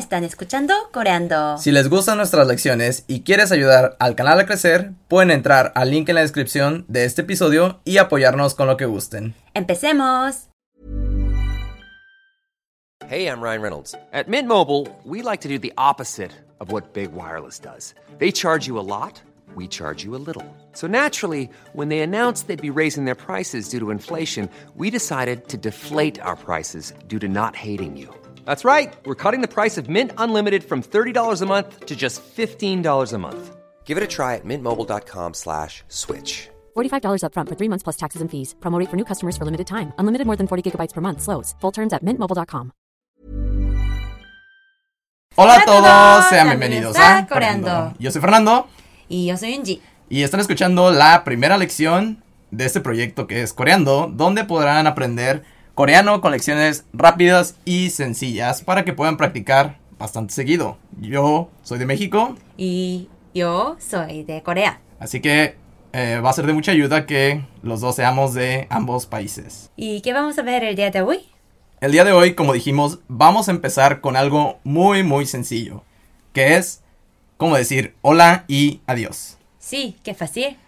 están escuchando Coreando. Si les gustan nuestras lecciones y quieres ayudar al canal a crecer, pueden entrar al link en la descripción de este episodio y apoyarnos con lo que gusten. ¡Empecemos! Hey, I'm Ryan Reynolds. At Mint Mobile, we like to do the opposite of what Big Wireless does. They charge you a lot, we charge you a little. So naturally, when they announced they'd be raising their prices due to inflation, we decided to deflate our prices due to not hating you. That's right. We're cutting the price of Mint Unlimited from $30 a month to just $15 a month. Give it a try at mintmobile.com slash switch. $45 upfront for three months plus taxes and fees. Promo rate for new customers for limited time. Unlimited more than 40 gigabytes per month. Slows. Full terms at mintmobile.com. Hola a Hola a todos, todos, sean bienvenidos a Coreando. Yo soy Fernando Y yo soy Unji. y están escuchando la primera lección de este proyecto que es Coreando, donde podrán aprender coreano con lecciones rápidas y sencillas para que puedan practicar bastante seguido. Yo soy de México, Y yo soy de Corea. así que eh, va a ser de mucha ayuda que los dos seamos de ambos países. ¿Y qué vamos a ver el día de hoy? El día de hoy, como dijimos, vamos a empezar con algo muy muy sencillo, que es como decir hola y adiós. Sí, qué fácil.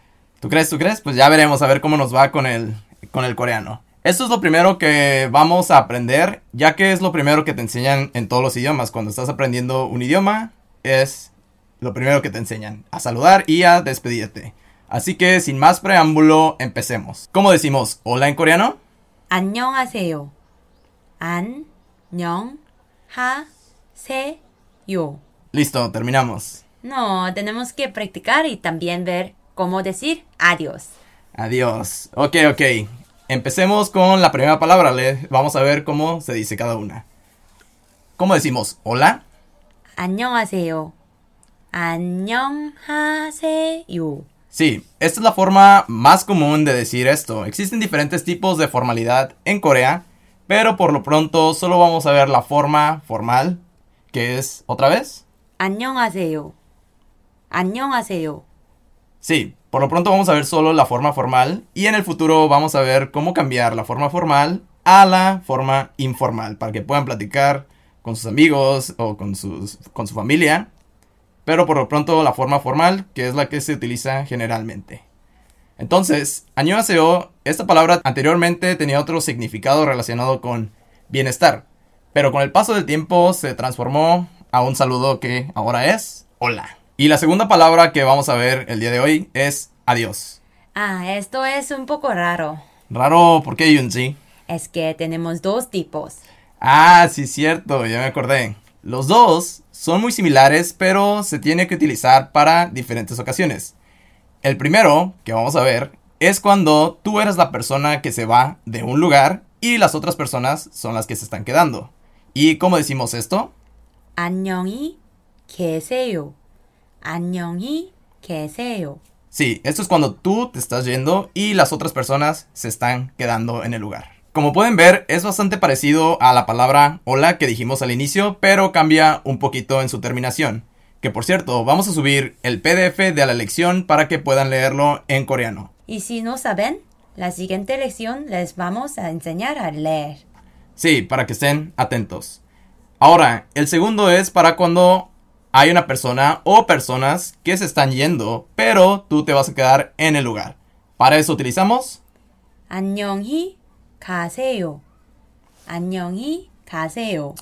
¿Tú crees? ¿Tú crees? Pues ya veremos a ver cómo nos va con el, con el coreano. Esto es lo primero que vamos a aprender, ya que es lo primero que te enseñan en todos los idiomas. Cuando estás aprendiendo un idioma, es lo primero que te enseñan, a saludar y a despedirte. Así que sin más preámbulo, empecemos. ¿Cómo decimos hola en coreano? 안녕하세요. 안녕하세요. Listo, terminamos. No, tenemos que practicar y también ver cómo decir adiós. Adiós. Ok, ok. Empecemos con la primera palabra. Le vamos a ver cómo se dice cada una. ¿Cómo decimos hola? 안녕하세요. 안녕하세요. Sí, esta es la forma más común de decir esto. Existen diferentes tipos de formalidad en Corea, pero por lo pronto solo vamos a ver la forma formal, que es otra vez. 안녕하세요. 안녕하세요. Sí, por lo pronto vamos a ver solo la forma formal y en el futuro vamos a ver cómo cambiar la forma formal a la forma informal para que puedan platicar con sus amigos o con, sus, con su familia. Pero por lo pronto la forma formal, que es la que se utiliza generalmente. Entonces, añoaseo, esta palabra anteriormente tenía otro significado relacionado con bienestar, pero con el paso del tiempo se transformó a un saludo que ahora es hola. Y la segunda palabra que vamos a ver el día de hoy es adiós. Ah, esto es un poco raro. Raro, ¿por qué Yunji? Es que tenemos dos tipos. Ah, sí, cierto, ya me acordé. Los dos son muy similares, pero se tiene que utilizar para diferentes ocasiones. El primero, que vamos a ver, es cuando tú eres la persona que se va de un lugar y las otras personas son las que se están quedando. ¿Y cómo decimos esto? 안녕히 계세요. 안녕히 계세요. Sí, esto es cuando tú te estás yendo y las otras personas se están quedando en el lugar. Como pueden ver, es bastante parecido a la palabra hola que dijimos al inicio, pero cambia un poquito en su terminación. Que por cierto, vamos a subir el PDF de la lección para que puedan leerlo en coreano. Y si no saben, la siguiente lección les vamos a enseñar a leer. Sí, para que estén atentos. Ahora, el segundo es para cuando hay una persona o personas que se están yendo, pero tú te vas a quedar en el lugar. Para eso utilizamos 안녕히 가세요. 안녕히 가세요.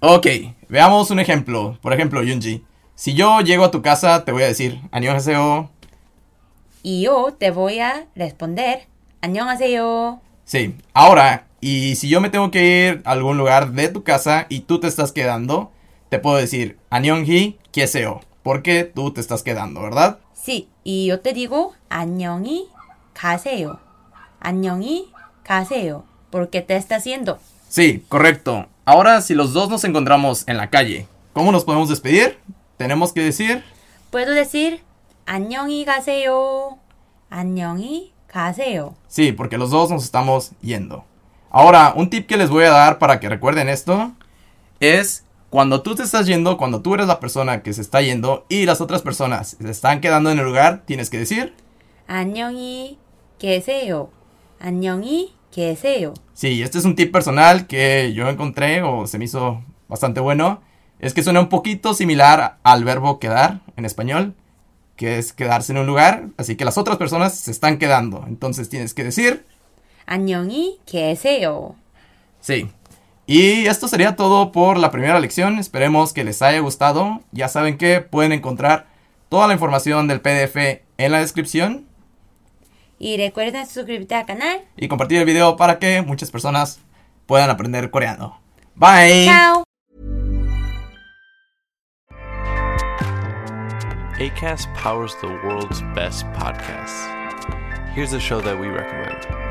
Ok, veamos un ejemplo. Por ejemplo, Yunji. Si yo llego a tu casa, te voy a decir, 안녕하세요. Y yo te voy a responder 안녕하세요. Sí, ahora, y si yo me tengo que ir a algún lugar de tu casa y tú te estás quedando, te puedo decir, Anyongi, Kieseo, porque tú te estás quedando, ¿verdad? Sí, y yo te digo, Anyongi, Kaseo. Anyongi, Kaseo, porque te estás yendo. Sí, correcto. Ahora, si los dos nos encontramos en la calle, ¿cómo nos podemos despedir? Tenemos que decir. Puedo decir, Anyongi, Kaseo. Anyongi, Kaseo. Sí, porque los dos nos estamos yendo. Ahora, un tip que les voy a dar para que recuerden esto es cuando tú te estás yendo, cuando tú eres la persona que se está yendo y las otras personas se están quedando en el lugar, tienes que decir, 안녕히 계세요. 안녕히 계세요. sí, este es un tip personal que yo encontré o se me hizo bastante bueno. es que suena un poquito similar al verbo quedar en español, que es quedarse en un lugar, así que las otras personas se están quedando. Entonces tienes que decir, 안녕히 계세요. sí. y esto sería todo por la primera lección. Esperemos que les haya gustado. Ya saben que pueden encontrar toda la información del PDF en la descripción Y recuerden suscribirte al canal. y compartir el video para que muchas personas puedan aprender coreano. Bye. Chao. ACAST powers the world's best podcasts. Here's a show that we recommend.